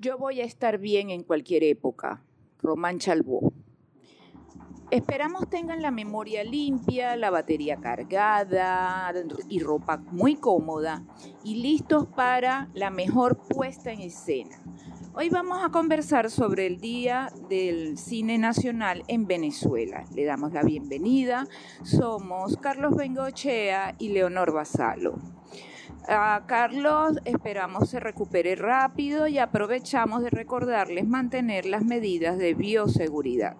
Yo voy a estar bien en cualquier época. Román Chalbó. Esperamos tengan la memoria limpia, la batería cargada y ropa muy cómoda y listos para la mejor puesta en escena. Hoy vamos a conversar sobre el Día del Cine Nacional en Venezuela. Le damos la bienvenida. Somos Carlos Bengochea y Leonor Basalo. A Carlos esperamos se recupere rápido y aprovechamos de recordarles mantener las medidas de bioseguridad.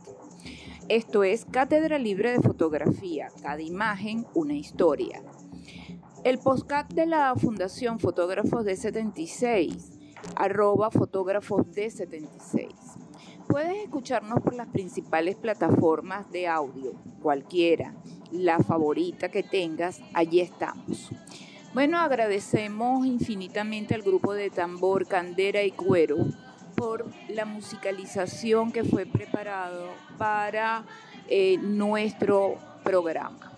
Esto es Cátedra Libre de Fotografía, cada imagen una historia. El postcat de la Fundación Fotógrafos de 76, arroba fotógrafos de 76. Puedes escucharnos por las principales plataformas de audio, cualquiera, la favorita que tengas, allí estamos. Bueno, agradecemos infinitamente al grupo de tambor, candera y cuero por la musicalización que fue preparado para eh, nuestro programa.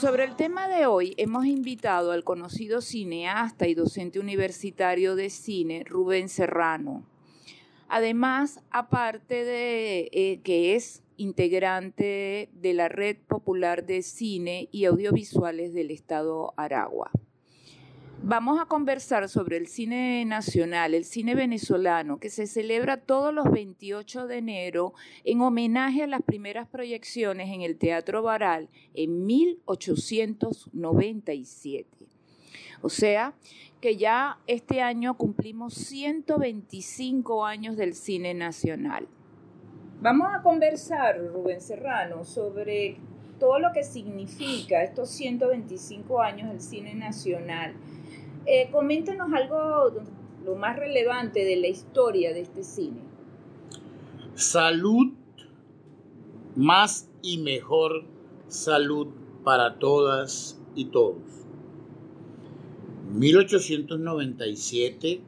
Sobre el tema de hoy hemos invitado al conocido cineasta y docente universitario de cine Rubén Serrano. Además, aparte de eh, que es integrante de la Red Popular de Cine y Audiovisuales del Estado Aragua. Vamos a conversar sobre el cine nacional, el cine venezolano, que se celebra todos los 28 de enero en homenaje a las primeras proyecciones en el Teatro Baral en 1897. O sea, que ya este año cumplimos 125 años del cine nacional. Vamos a conversar, Rubén Serrano, sobre todo lo que significa estos 125 años del cine nacional eh, coméntanos algo, lo más relevante de la historia de este cine. Salud, más y mejor salud para todas y todos. 1897,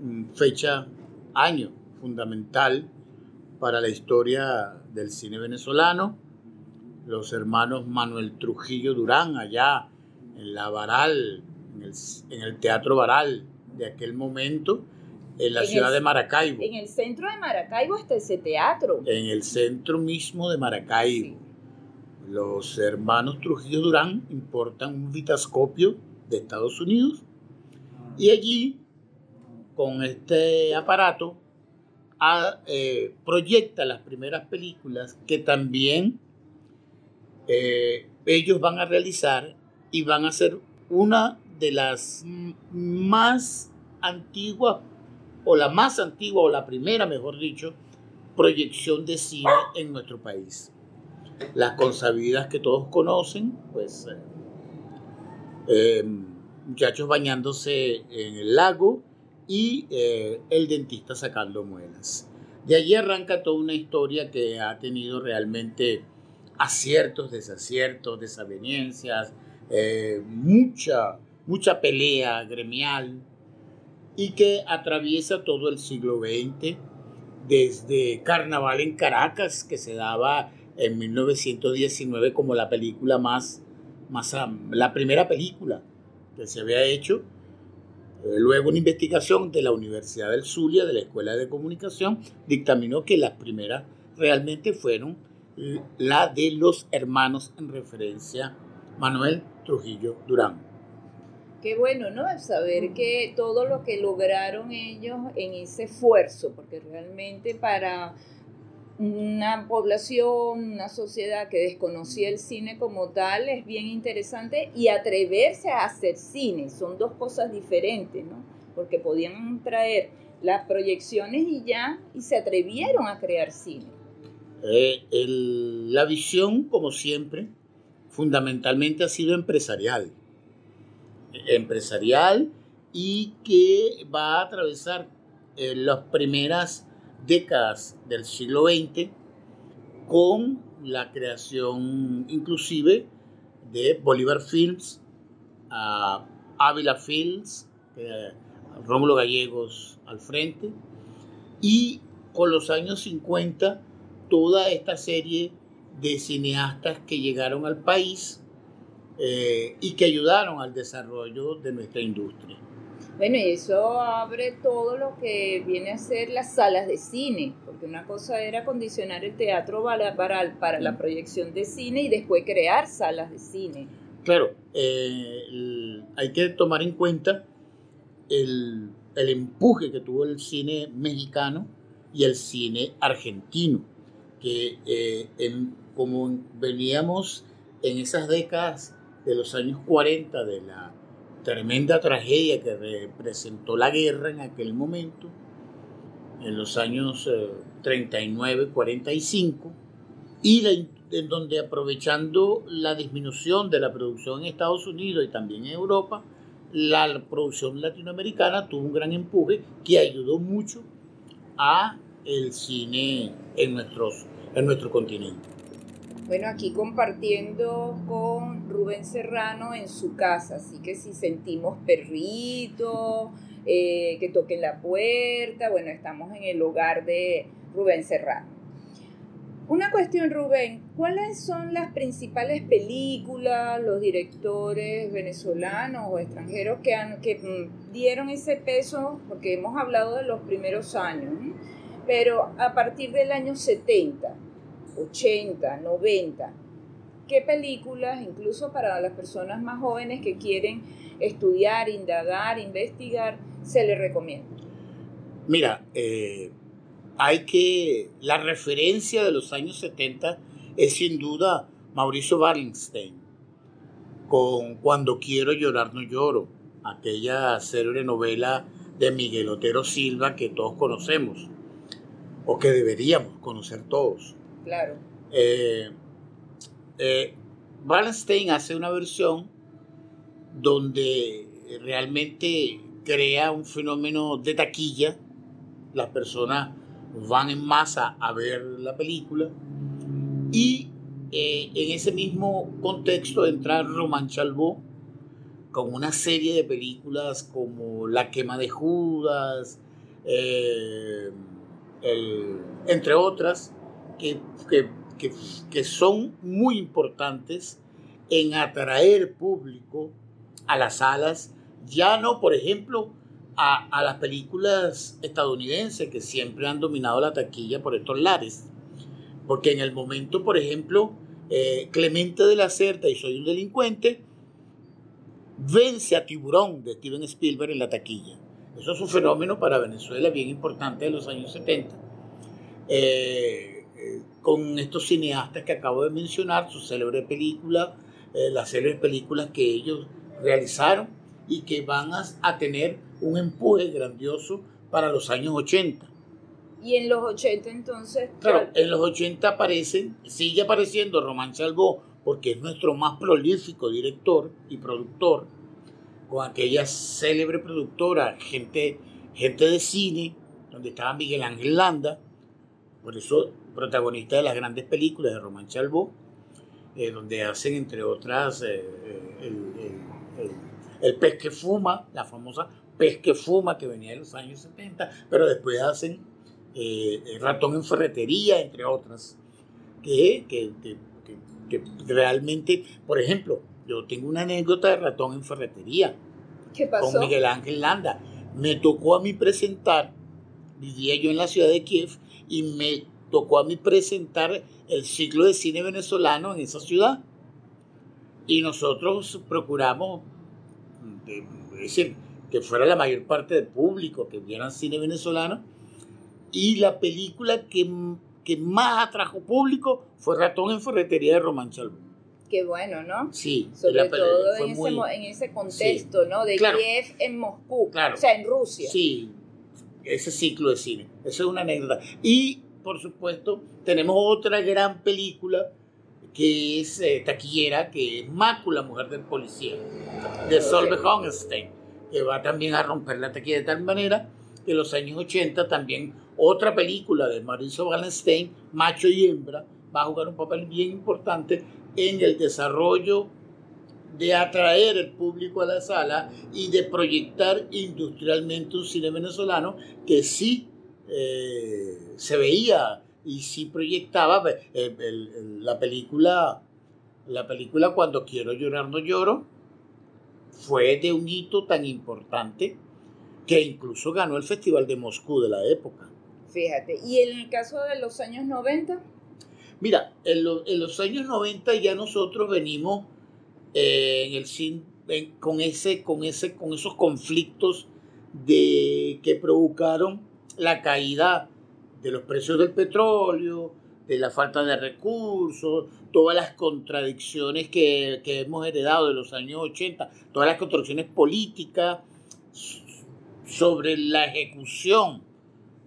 mm, fecha, año fundamental para la historia del cine venezolano. Los hermanos Manuel Trujillo Durán, allá en La Varal, en el, Teatro Baral de aquel momento, en la ciudad de Maracaibo. En el centro de Maracaibo está ese teatro. En el centro mismo de Maracaibo. Los hermanos Trujillo Durán importan un vitascopio de Estados Unidos y allí, con este aparato, eh, proyecta las primeras películas que también eh, ellos van a realizar y van a ser una de las más antiguas, o la más antigua, o la primera, mejor dicho, proyección de cine en nuestro país. Las consabidas que todos conocen, pues eh, em, muchachos bañándose en el lago y eh, el dentista sacando muelas. De allí arranca toda una historia que ha tenido realmente aciertos, desaciertos, desavenencias, eh, mucha mucha pelea gremial y que atraviesa todo el siglo XX, desde Carnaval en Caracas, que se daba en 1919 como la película más, más la primera película que se había hecho. Eh, luego una investigación de la Universidad del Zulia, de la Escuela de Comunicación, dictaminó que las primeras realmente fueron la de los hermanos en referencia Manuel Trujillo Durán qué bueno, ¿no? Saber que todo lo que lograron ellos en ese esfuerzo, porque realmente para una población, una sociedad que desconocía el cine como tal es bien interesante y atreverse a hacer cine, son dos cosas diferentes, ¿no? Porque podían traer las proyecciones y ya, y se atrevieron a crear cine. Eh, la visión, como siempre, fundamentalmente ha sido empresarial empresarial y que va a atravesar eh, las primeras décadas del siglo XX con la creación inclusive de Bolívar Films, Ávila Films, eh, Rómulo Gallegos al frente, y con los años 50 toda esta serie de cineastas que llegaron al país eh, y que ayudaron al desarrollo de nuestra industria. Bueno, y eso abre todo lo que viene a ser las salas de cine, porque una cosa era condicionar el teatro para, para la proyección de cine y después crear salas de cine. Claro, eh, hay que tomar en cuenta el, el empuje que tuvo el cine mexicano y el cine argentino, que eh, como veníamos en esas décadas de los años 40 de la tremenda tragedia que representó la guerra en aquel momento, en los años 39, eh, 45, y en donde aprovechando la disminución de la producción en Estados Unidos y también en Europa, la producción latinoamericana tuvo un gran empuje que ayudó mucho a el cine en, nuestros, en nuestro continente. Bueno, aquí compartiendo con Rubén Serrano en su casa, así que si sentimos perrito, eh, que toquen la puerta, bueno, estamos en el hogar de Rubén Serrano. Una cuestión, Rubén, ¿cuáles son las principales películas, los directores venezolanos o extranjeros que, han, que mm, dieron ese peso? Porque hemos hablado de los primeros años, pero a partir del año 70, 80, 90. ¿Qué películas, incluso para las personas más jóvenes que quieren estudiar, indagar, investigar, se les recomienda? Mira, eh, hay que. La referencia de los años 70 es sin duda Mauricio Wallenstein, con Cuando quiero llorar no lloro, aquella célebre novela de Miguel Otero Silva que todos conocemos, o que deberíamos conocer todos. Claro. Eh, eh, Wallenstein hace una versión donde realmente crea un fenómeno de taquilla. Las personas van en masa a ver la película. Y eh, en ese mismo contexto entra Roman Chalbot con una serie de películas como La quema de Judas, entre otras, que, que, son muy importantes en atraer público a las salas, ya no, por ejemplo, a, a, las películas estadounidenses que siempre han dominado la taquilla por estos lares. Porque en el momento, por ejemplo, eh, Clemente de la Certa y Soy un delincuente vence a Tiburón de Steven Spielberg en la taquilla. Eso es un fenómeno para Venezuela bien importante de los años 70. Eh, con estos cineastas que acabo de mencionar, su célebre película, eh, las célebres películas que ellos realizaron y que van a, tener un empuje grandioso para los años 80. Y en los 80 entonces... Claro, en los 80 aparecen, sigue apareciendo Román Chalbó, porque es nuestro más prolífico director y productor, con aquella célebre productora, gente, gente de cine, donde estaba Miguel Ángel Landa, por eso protagonista de las grandes películas de Román Chalbó, eh, donde hacen, entre otras, eh, eh, el, pez que fuma, la famosa pez que fuma que venía de los años 70, pero después hacen ratón en ferretería, entre otras, que, que, que, realmente, por ejemplo, yo tengo una anécdota de ratón en ferretería. ¿Qué pasó? Con Miguel Ángel Landa. Me tocó a mí presentar, vivía yo en la ciudad de Kiev, y me tocó a mí presentar el ciclo de cine venezolano en esa ciudad. Y nosotros procuramos, decir, que fuera la mayor parte del público que vieran cine venezolano. Y la película que, que más atrajo público fue Ratón en Ferretería de Román Chalbú. Qué bueno, ¿no? Sí. Sobre todo en, ese, en, ese, contexto, ¿no? De Kiev en Moscú. Claro. O sea, en Rusia. Sí, ese ciclo de cine. Esa es una anécdota. Y, por supuesto, tenemos otra gran película que es eh, taquillera, que es Mácula, Mujer del Policía, de Solveig Honstein, que va también a romper la taquilla de tal manera que en los años 80 también otra película de Mauricio Wallenstein, Macho y Hembra, va a jugar un papel bien importante en el desarrollo de atraer el público a la sala y de proyectar industrialmente un cine venezolano que sí eh, se veía y sí proyectaba eh, la película la película Cuando quiero llorar no lloro fue de un hito tan importante que incluso ganó el Festival de Moscú de la época. Fíjate, ¿y en el caso de los años 90? Mira, en, los años 90 ya nosotros venimos eh, en el con, ese, con, ese, con esos conflictos de, que provocaron la caída de los precios del petróleo, de la falta de recursos, todas las contradicciones que, que hemos heredado de los años 80, todas las contradicciones políticas sobre la ejecución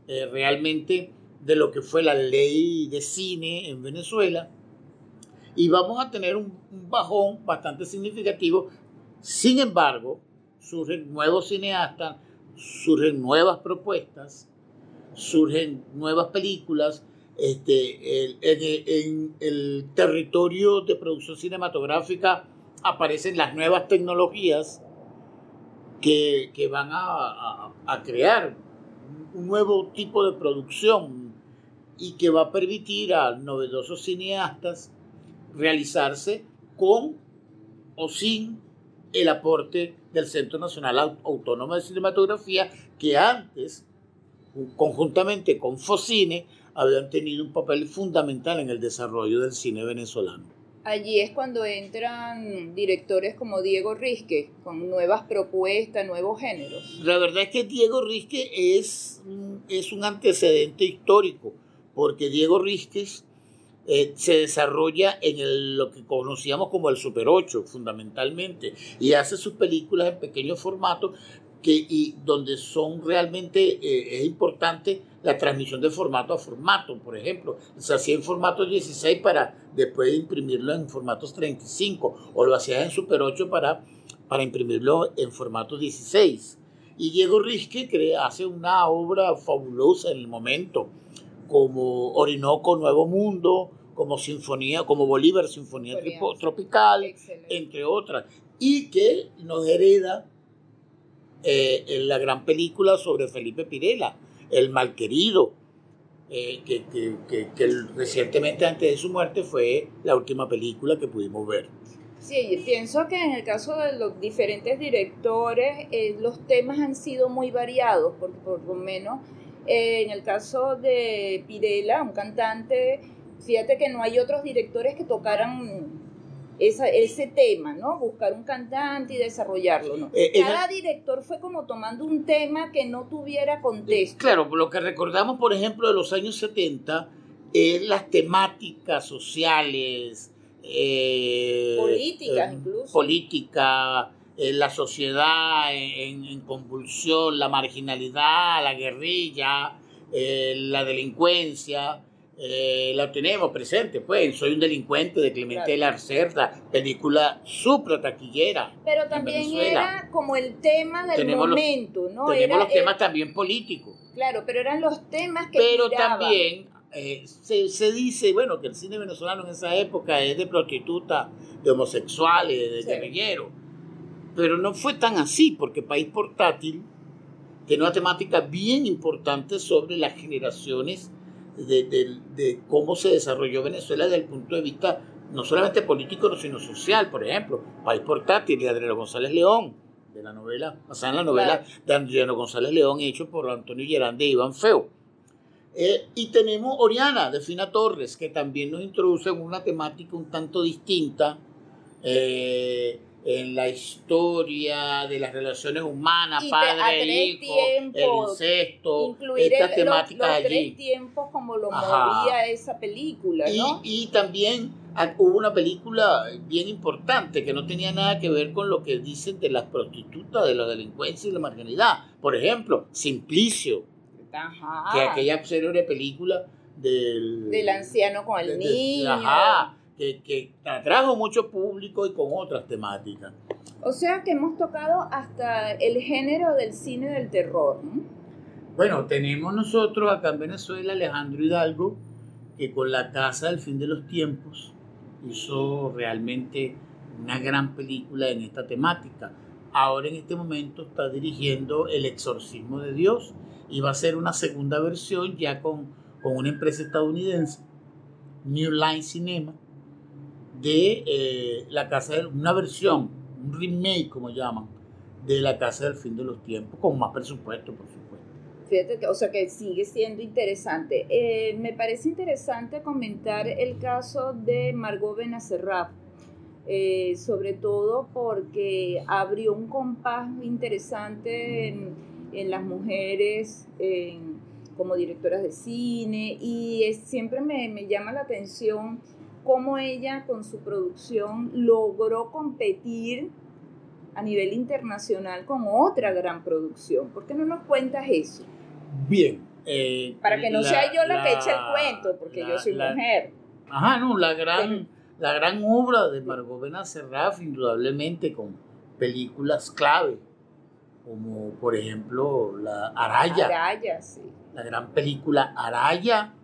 eh, realmente de lo que fue la ley de cine en Venezuela. Y vamos a tener un, bajón bastante significativo. Sin embargo, surgen nuevos cineastas, surgen nuevas propuestas, surgen nuevas películas. Este, en el territorio de producción cinematográfica aparecen las nuevas tecnologías que, van a, crear un nuevo tipo de producción y que va a permitir a novedosos cineastas realizarse con o sin el aporte del Centro Nacional Autónomo de Cinematografía, que antes, conjuntamente con Focine, habían tenido un papel fundamental en el desarrollo del cine venezolano. Allí es cuando entran directores como Diego Risque, con nuevas propuestas, nuevos géneros. La verdad es que Diego Risque es, es un antecedente histórico, porque Diego Risque eh, se desarrolla en lo que conocíamos como el Super 8, fundamentalmente, y hace sus películas en pequeño formato, que, y donde son realmente, eh, es importante la transmisión de formato a formato, por ejemplo. Se hacía en formato 16 para después imprimirlo en formatos 35, o lo hacía en Super 8 para, para imprimirlo en formato 16. Y Diego Risque hace una obra fabulosa en el momento, como Orinoco Nuevo Mundo, como Sinfonía, como Bolívar Sinfonía Tropical, entre otras, y que nos hereda eh, en la gran película sobre Felipe Pirela, El Malquerido, eh, que, que, recientemente antes de su muerte fue la última película que pudimos ver. Sí, pienso que en el caso de los diferentes directores, eh, los temas han sido muy variados, porque por lo menos en el caso de Pirela, un cantante, fíjate que no hay otros directores que tocaran ese tema, ¿no? Buscar un cantante y desarrollarlo, ¿no? Eh, Cada director fue como tomando un tema que no tuviera contexto. Claro, lo que recordamos, por ejemplo, de los años 70 es las temáticas sociales, eh, políticas eh, incluso. Política, la sociedad en, convulsión, la marginalidad, la guerrilla, la delincuencia eh, la tenemos presente, pues, Soy un delincuente de Clemente claro. Cerda, película supra taquillera. Pero también era como el tema del momento, ¿no? Tenemos los temas también políticos. Claro, pero eran los temas que Pero también eh, se, dice, bueno, que el cine venezolano en esa época es de prostitutas, de homosexuales, de guerrilleros. Pero no fue tan así, porque País Portátil tiene una temática bien importante sobre las generaciones de, cómo se desarrolló Venezuela desde el punto de vista no solamente político, sino social, por ejemplo, País Portátil de Adriano González León, de la novela, basada en la novela de Adriano González León, hecho por Antonio Gerán de Iván Feo. Eh, y tenemos Oriana, de Fina Torres, que también nos introduce en una temática un tanto distinta, eh, en la historia de las relaciones humanas, padre e hijo, el incesto, estas temáticas allí. Tres tiempos como lo movía esa película, ¿no? Y, también hubo una película bien importante que no tenía nada que ver con lo que dicen de las prostitutas, de la delincuencia y la marginalidad. Por ejemplo, Simplicio, Ajá. que aquella célebre película del... Del anciano con el niño. ajá que, atrajo mucho público y con otras temáticas. O sea que hemos tocado hasta el género del cine del terror. Bueno, tenemos nosotros acá en Venezuela Alejandro Hidalgo, que con La Casa del Fin de los Tiempos hizo realmente una gran película en esta temática. Ahora en este momento está dirigiendo El exorcismo de Dios y va a ser una segunda versión ya con, con una empresa estadounidense, New Line Cinema, de eh, la casa de una versión, un remake como llaman, de la casa del fin de los tiempos, con más presupuesto, por supuesto. Fíjate que, o sea, que sigue siendo interesante. Eh, me parece interesante comentar el caso de Margot Benacerraf, eh, sobre todo porque abrió un compás interesante en, en las mujeres como directoras de cine y siempre me, me llama la atención cómo ella con su producción logró competir a nivel internacional con otra gran producción. ¿Por qué no nos cuentas eso? Bien. Eh, Para que no sea yo la, que eche el cuento, porque yo soy mujer. Ajá, no, la gran, la gran obra de Margot Benacerraf, indudablemente con películas clave, como por ejemplo la Araya. Araya, sí. La gran película Araya,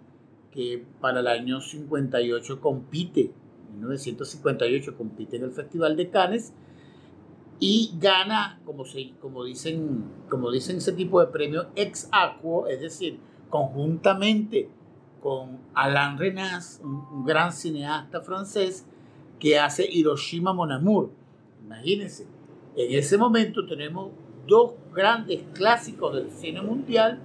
que para el año 58 compite, 1958 compite en el Festival de Cannes y gana, como, se, como, dicen, como dicen ese tipo de premios, ex aequo, es decir, conjuntamente con Alain Renas, un, gran cineasta francés que hace Hiroshima Mon Amour. Imagínense, en ese momento tenemos dos grandes clásicos del cine mundial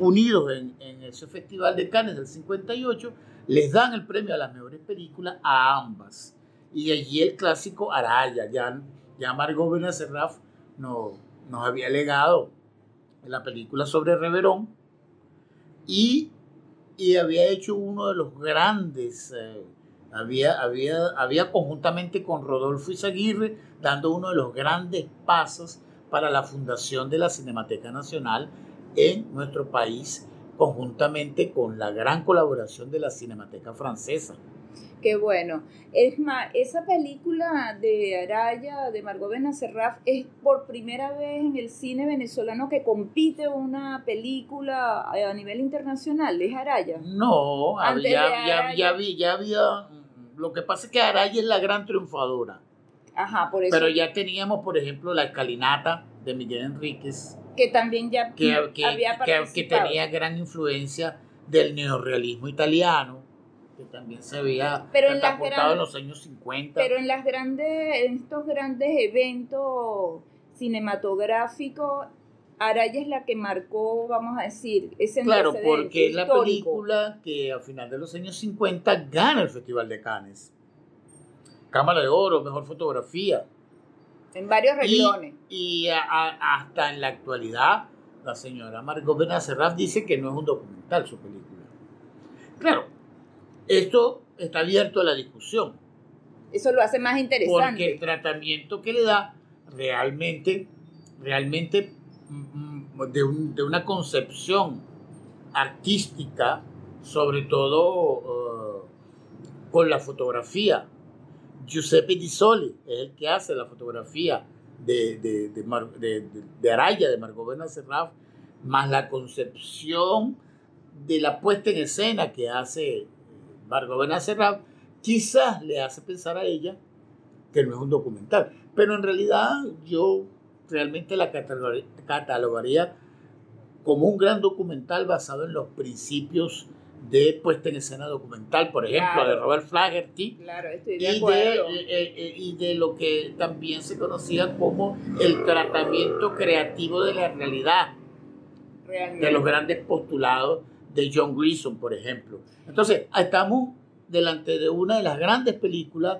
unidos en, en ese Festival de Cannes del 58, les dan el premio a las mejores películas a ambas. Y allí el clásico Araya, ya, ya Margot Benacerraf nos, nos había legado en la película sobre Reverón y, y había hecho uno de los grandes, eh, había, había, había conjuntamente con Rodolfo Izaguirre dando uno de los grandes pasos para la fundación de la Cinemateca Nacional en nuestro país, conjuntamente con la gran colaboración de la Cinemateca Francesa. Qué bueno. Es más, esa película de Araya, de Margot Benacerraf, es por primera vez en el cine venezolano que compite una película a nivel internacional. ¿Es Araya? No, ya, ya, ya había... Lo que pasa es que Araya es la gran triunfadora. Ajá, por eso. Pero ya teníamos, por ejemplo, la escalinata de Miguel Enríquez. Que también ya que, había que, que tenía gran influencia del neorrealismo italiano, que también se había pero en, en los años 50. Pero en, las grandes, en estos grandes eventos cinematográficos, Araya es la que marcó, vamos a decir, ese Claro, porque es la película que a final de los años 50 gana el Festival de Cannes. Cámara de Oro, Mejor Fotografía. En varios renglones. Y, hasta en la actualidad, la señora Margot Benacerraf dice que no es un documental su película. Claro, esto está abierto a la discusión. Eso lo hace más interesante. Porque el tratamiento que le da realmente, realmente mm, mm, de, de una concepción artística, sobre todo uh, con la fotografía, Giuseppe Di Soli es el que hace la fotografía de, de, de, Araya, de Margot Benacerraf, más la concepción de la puesta en escena que hace Margot Benacerraf, quizás le hace pensar a ella que no es un documental. Pero en realidad yo realmente la catalogaría como un gran documental basado en los principios de puesta en escena documental, por ejemplo, de Robert Flaherty. Claro, estoy de y, de, eh, eh, y de lo que también se conocía como el tratamiento creativo de la realidad, Realmente. de los grandes postulados de John Gleason, por ejemplo. Entonces, estamos delante de una de las grandes películas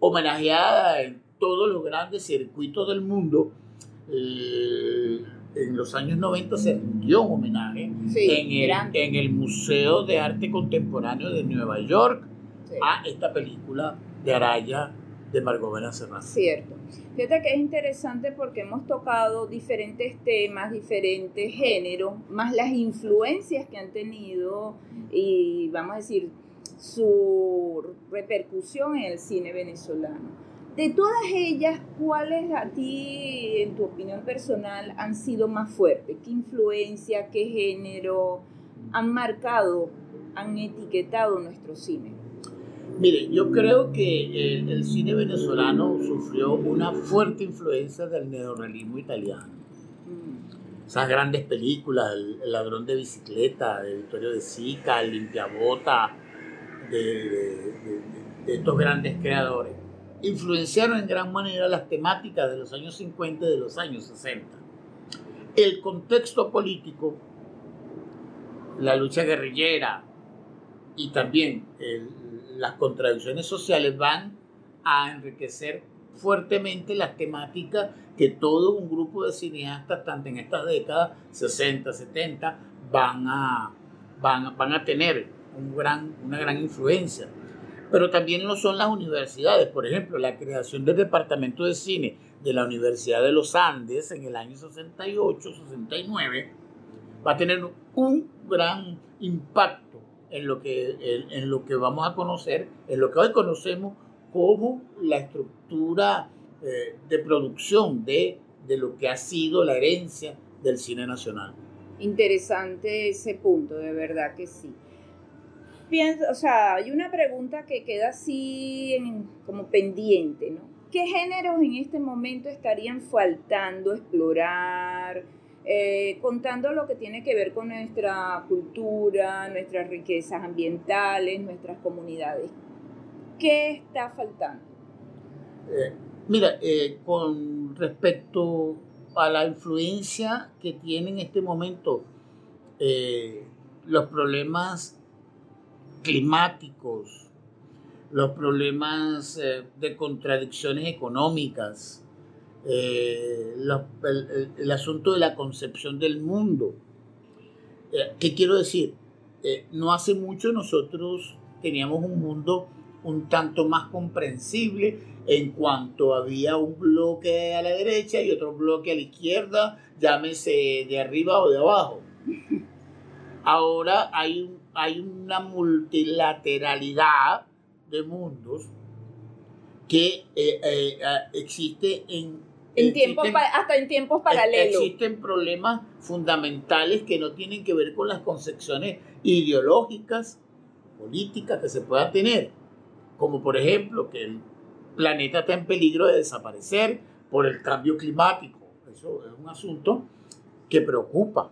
homenajeadas en todos los grandes circuitos del mundo. Eh, en los años 90 se rindió un homenaje Sí, en, el, en el Museo de Arte Contemporáneo de Nueva York Sí. a esta película de Araya de Margot Benacerraf. Cierto. Fíjate que es interesante porque hemos tocado diferentes temas, diferentes géneros, más las influencias que han tenido y vamos a decir su repercusión en el cine venezolano. De todas ellas, ¿cuáles a ti, en tu opinión personal, han sido más fuertes? ¿Qué influencia, qué género han marcado, han etiquetado nuestro cine? Mire, yo creo que el, el, cine venezolano sufrió una fuerte influencia del neorrealismo italiano. Mm. Esas grandes películas, El, ladrón de bicicleta, de Vittorio de Sica, El limpiabota, de, de, de, estos grandes creadores, influenciaron en gran manera las temáticas de los años 50 y de los años 60. El contexto político, la lucha guerrillera y también las contradicciones sociales van a enriquecer fuertemente las temáticas que todo un grupo de cineastas, tanto en estas décadas, 60, 70, van a, van, van a tener un gran, una gran influencia. Pero también lo son las universidades. Por ejemplo, la creación del Departamento de Cine de la Universidad de los Andes en el año 68, 69, va a tener un gran impacto en lo que, en, lo que vamos a conocer, en lo que hoy conocemos como la estructura eh, de producción de, de lo que ha sido la herencia del cine nacional. Interesante ese punto, de verdad que sí. O sea, hay una pregunta que queda así como pendiente, ¿no? ¿Qué géneros en este momento estarían faltando explorar? Eh, contando lo que tiene que ver con nuestra cultura, nuestras riquezas ambientales, nuestras comunidades. ¿Qué está faltando? Eh, mira, eh, con respecto a la influencia que tienen en este momento los problemas climáticos, los problemas de contradicciones económicas, eh, el, asunto de la concepción del mundo. Eh, ¿Qué quiero decir? Eh, no hace mucho nosotros teníamos un mundo un tanto más comprensible en cuanto había un bloque a la derecha y otro bloque a la izquierda, llámese de arriba o de abajo. Ahora hay, hay una multilateralidad de mundos que existe en en tiempos, hasta en tiempos e-, paralelos. Existen problemas fundamentales que no tienen que ver con las concepciones ideológicas, políticas que se puedan tener, como por ejemplo que el planeta está en peligro de desaparecer por el cambio climático. Eso es un asunto que preocupa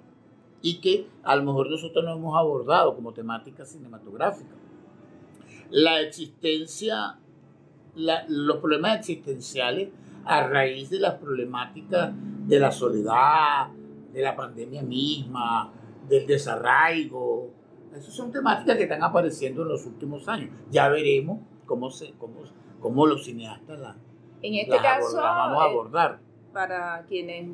y que a lo mejor nosotros no hemos abordado como temática cinematográfica. La existencia, los problemas existenciales a raíz de las problemáticas de la soledad, de la pandemia misma, del desarraigo. Esas son temáticas que están apareciendo en los últimos años. Ya veremos cómo, se, cómo, cómo los cineastas la, en este caso, vamos a eh, abordar. para quienes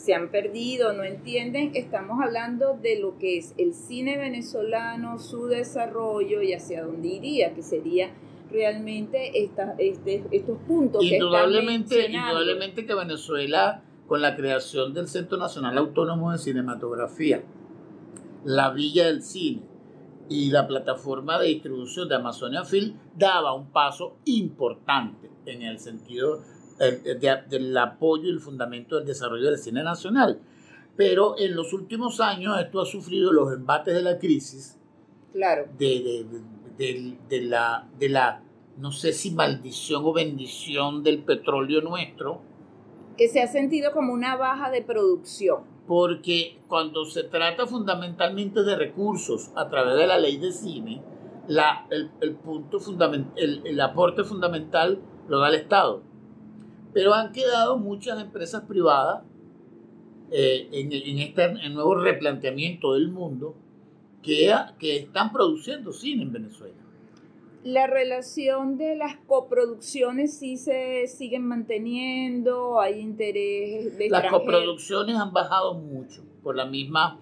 se han perdido, no entienden, estamos hablando de lo que es el cine venezolano, su desarrollo y hacia dónde iría, que sería realmente esta, este, estos puntos indudablemente, que Indudablemente que Venezuela, con la creación del Centro Nacional Autónomo de Cinematografía, la Villa del Cine y la plataforma de distribución de Amazonia Film, daba un paso importante en el sentido del apoyo y el fundamento del desarrollo del cine nacional. Pero en los últimos años esto ha sufrido los embates de la crisis. Claro. de, de, la, de la, no sé si maldición o bendición del petróleo nuestro. Que se ha sentido como una baja de producción. Porque cuando se trata fundamentalmente de recursos a través de la ley de cine, la, el, el punto fundamental, el, el aporte fundamental lo da el Estado. Pero han quedado muchas empresas privadas eh, en, en, este nuevo replanteamiento del mundo que, que están produciendo cine en Venezuela. La relación de las coproducciones sí se siguen manteniendo, hay interés de Las coproducciones han bajado mucho por la misma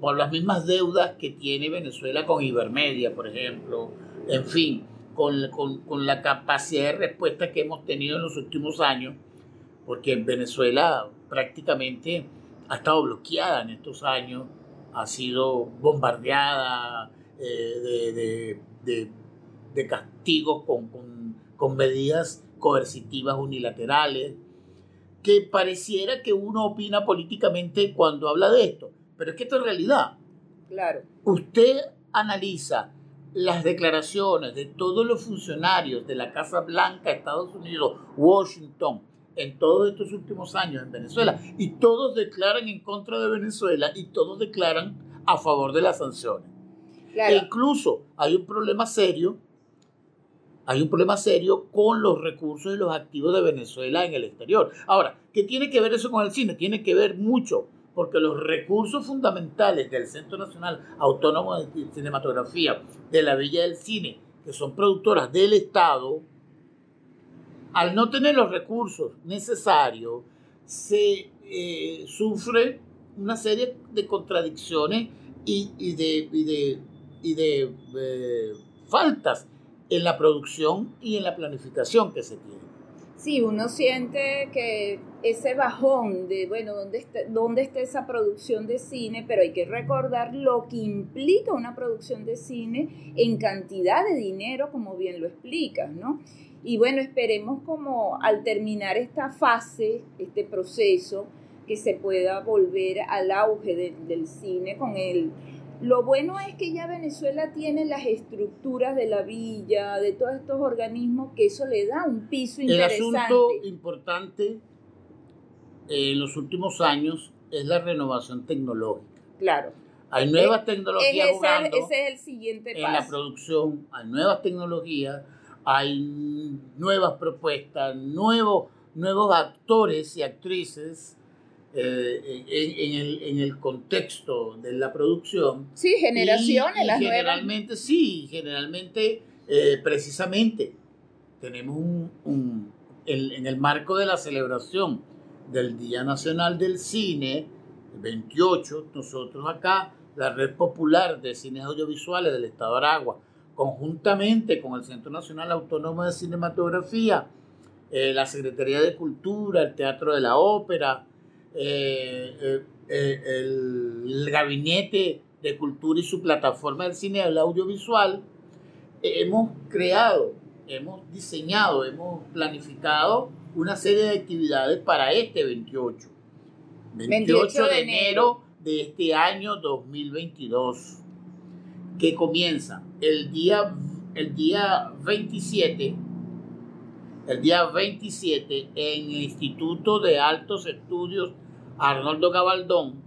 por las mismas deudas que tiene Venezuela con Ibermedia, por ejemplo, en fin, con, con, con la capacidad de respuesta que hemos tenido en los últimos años, porque Venezuela prácticamente ha estado bloqueada en estos años ha sido bombardeada eh, de, de, castigos con, con, medidas coercitivas unilaterales, que pareciera que uno opina políticamente cuando habla de esto, pero es que esto es realidad. Claro. Usted analiza las declaraciones de todos los funcionarios de la Casa Blanca, Estados Unidos, Washington, en todos estos últimos años en Venezuela, y todos declaran en contra de Venezuela y todos declaran a favor de las sanciones. E incluso hay un problema serio, hay un problema serio con los recursos y los activos de Venezuela en el exterior. Ahora, ¿qué tiene que ver eso con el cine? Tiene que ver mucho porque los recursos fundamentales del Centro Nacional Autónomo de Cinematografía, de la Villa del Cine, que son productoras del Estado, al no tener los recursos necesarios, se eh, sufre una serie de contradicciones y, de, de, eh, faltas en la producción y en la planificación que se tiene. Sí, uno siente que ese bajón de, bueno, ¿dónde está, ¿dónde está esa producción de cine? Pero hay que recordar lo que implica una producción de cine en cantidad de dinero, como bien lo explicas, ¿no? Y bueno, esperemos como al terminar esta fase, este proceso, que se pueda volver al auge del cine con el lo bueno es que ya Venezuela tiene las estructuras de la villa, de todos estos organismos, que eso le da un piso interesante. El asunto importante en los últimos años es la renovación tecnológica. Claro. Hay nuevas tecnologías ese, ese es el siguiente paso. En la producción hay nuevas tecnologías, hay nuevas propuestas, nuevos, nuevos actores y actrices eh, en, el, en, el, contexto de la producción. Sí, generaciones, las generalmente, sí, generalmente, eh, precisamente, tenemos un, en el marco de la celebración del Día Nacional del Cine, el 28, nosotros acá, la Red Popular de Cines Audiovisuales del Estado de Aragua, conjuntamente con el Centro Nacional Autónomo de Cinematografía, eh, la Secretaría de Cultura, el Teatro de la Ópera, eh, eh, eh, el, Gabinete de Cultura y su plataforma del cine del audiovisual, hemos creado, hemos diseñado, hemos planificado una serie de actividades para este 28. 28, de enero de este año 2022, que comienza el día, el día 27 el día 27 en el Instituto de Altos Estudios Arnoldo Gabaldón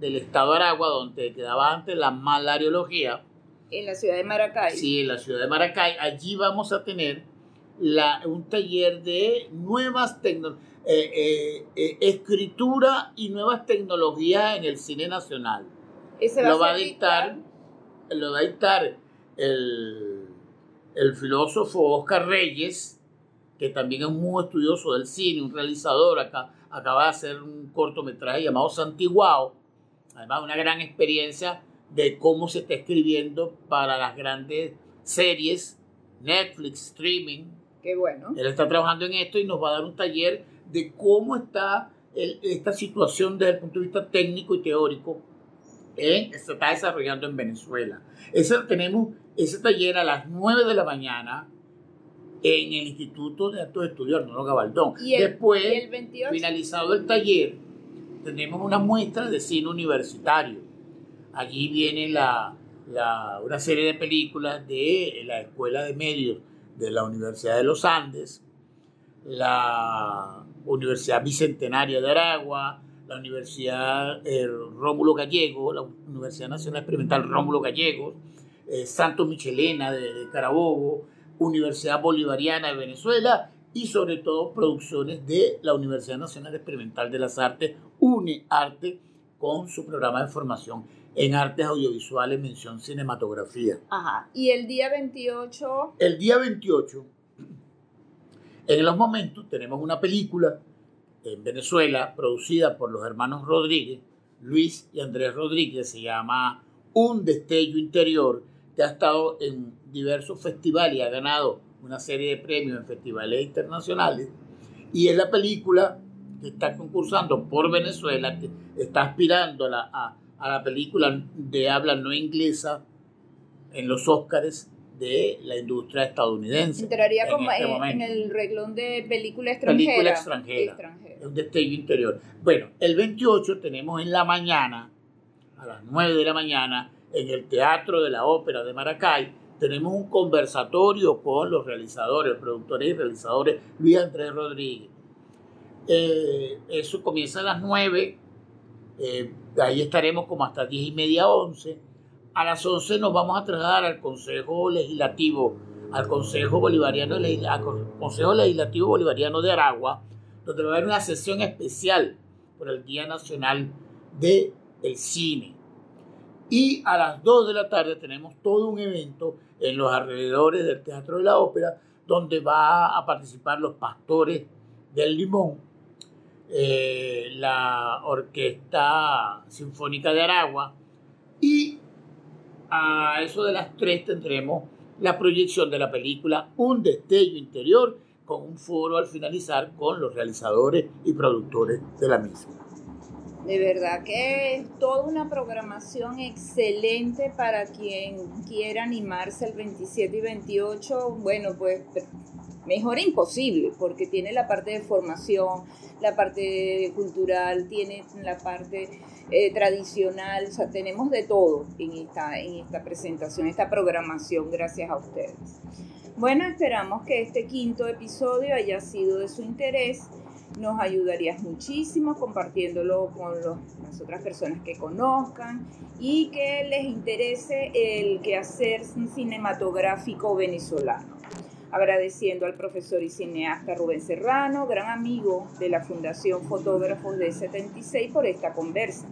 del Estado de Aragua, donde quedaba antes la malariología. En la ciudad de Maracay. Sí, en la ciudad de Maracay. Allí vamos a tener la, un taller de nuevas tecnologías. Eh, eh, eh, escritura y nuevas tecnologías en el cine nacional. ¿Ese va lo, va a dictar, lo va a dictar el, el filósofo Oscar Reyes, que también es muy estudioso del cine, un realizador, acá, acaba de hacer un cortometraje llamado Santiguao, además una gran experiencia de cómo se está escribiendo para las grandes series, Netflix, streaming. Qué bueno. Él está trabajando en esto y nos va a dar un taller de cómo está esta situación desde el punto de vista técnico y teórico se está desarrollando en Venezuela. Ese, tenemos ese taller a las 9 de la mañana en el Instituto de Altos Estudios Arnoldo Gabaldón. ¿Y Después, el finalizado el taller, tenemos una muestra de cine universitario. Allí viene la, una serie de películas de la Escuela de Medios de la Universidad de los Andes, la Universidad Bicentenaria de Aragua, la Universidad eh, Rómulo Gallego, la Universidad Nacional Experimental Rómulo Gallegos, eh, Santo Michelena de, de Carabobo, Universidad Bolivariana de Venezuela y sobre todo producciones de la Universidad Nacional Experimental de las Artes, UNEARTE, con su programa de formación en artes audiovisuales, mención cinematografía. Ajá. ¿Y el día 28? El día 28, en los momentos, tenemos una película en Venezuela producida por los hermanos Rodríguez, Luis y Andrés Rodríguez, se llama Un destello interior, que ha estado en diversos festivales y ha ganado una serie de premios en festivales internacionales. Y es la película que está concursando por Venezuela, que está aspirando a la, a, la película de habla no inglesa en los Óscares de la industria estadounidense. Entraría como este en, el reglón de película extranjera. Película extranjera. Un destello interior. Bueno, el 28 tenemos en la mañana, a las 9 de la mañana, en el Teatro de la Ópera de Maracay, tenemos un conversatorio con los realizadores, productores y realizadores, Luis Andrés Rodríguez. Eh, eso comienza a las 9, eh, ahí estaremos como hasta 10 y media, 11. A las 11 nos vamos a trasladar al Consejo Legislativo, al Consejo Bolivariano, al Consejo Legislativo Bolivariano de Aragua, donde va a haber una sesión especial por el Día Nacional del el Cine. Y a las 2 de la tarde tenemos todo un evento en los alrededores del Teatro de la Ópera, donde va a participar los pastores del Limón, eh, la Orquesta Sinfónica de Aragua y a eso de las 3 tendremos la proyección de la película Un destello interior con un foro al finalizar con los realizadores y productores de la misma. De verdad que es toda una programación excelente para quien quiera animarse el 27 y 28. Bueno, pues mejor imposible, porque tiene la parte de formación, la parte cultural, tiene la parte eh, tradicional, o sea, tenemos de todo en esta, en esta presentación, esta programación, gracias a ustedes. Bueno, esperamos que este quinto episodio haya sido de su interés. Nos ayudarías muchísimo compartiéndolo con las otras personas que conozcan y que les interese el quehacer cinematográfico venezolano. Agradeciendo al profesor y cineasta Rubén Serrano, gran amigo de la Fundación Fotógrafos de 76, por esta conversa.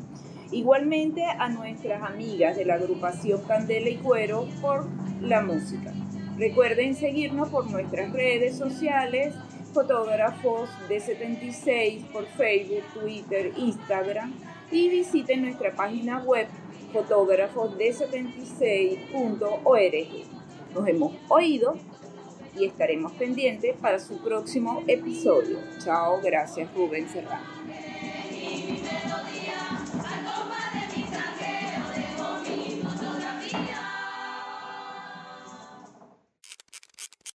Igualmente a nuestras amigas de la agrupación Candela y Cuero por la música. Recuerden seguirnos por nuestras redes sociales, fotógrafos de 76 por Facebook, Twitter, Instagram y visiten nuestra página web fotógrafosd76.org. Nos hemos oído y estaremos pendientes para su próximo episodio. Chao, gracias Rubén Serrano.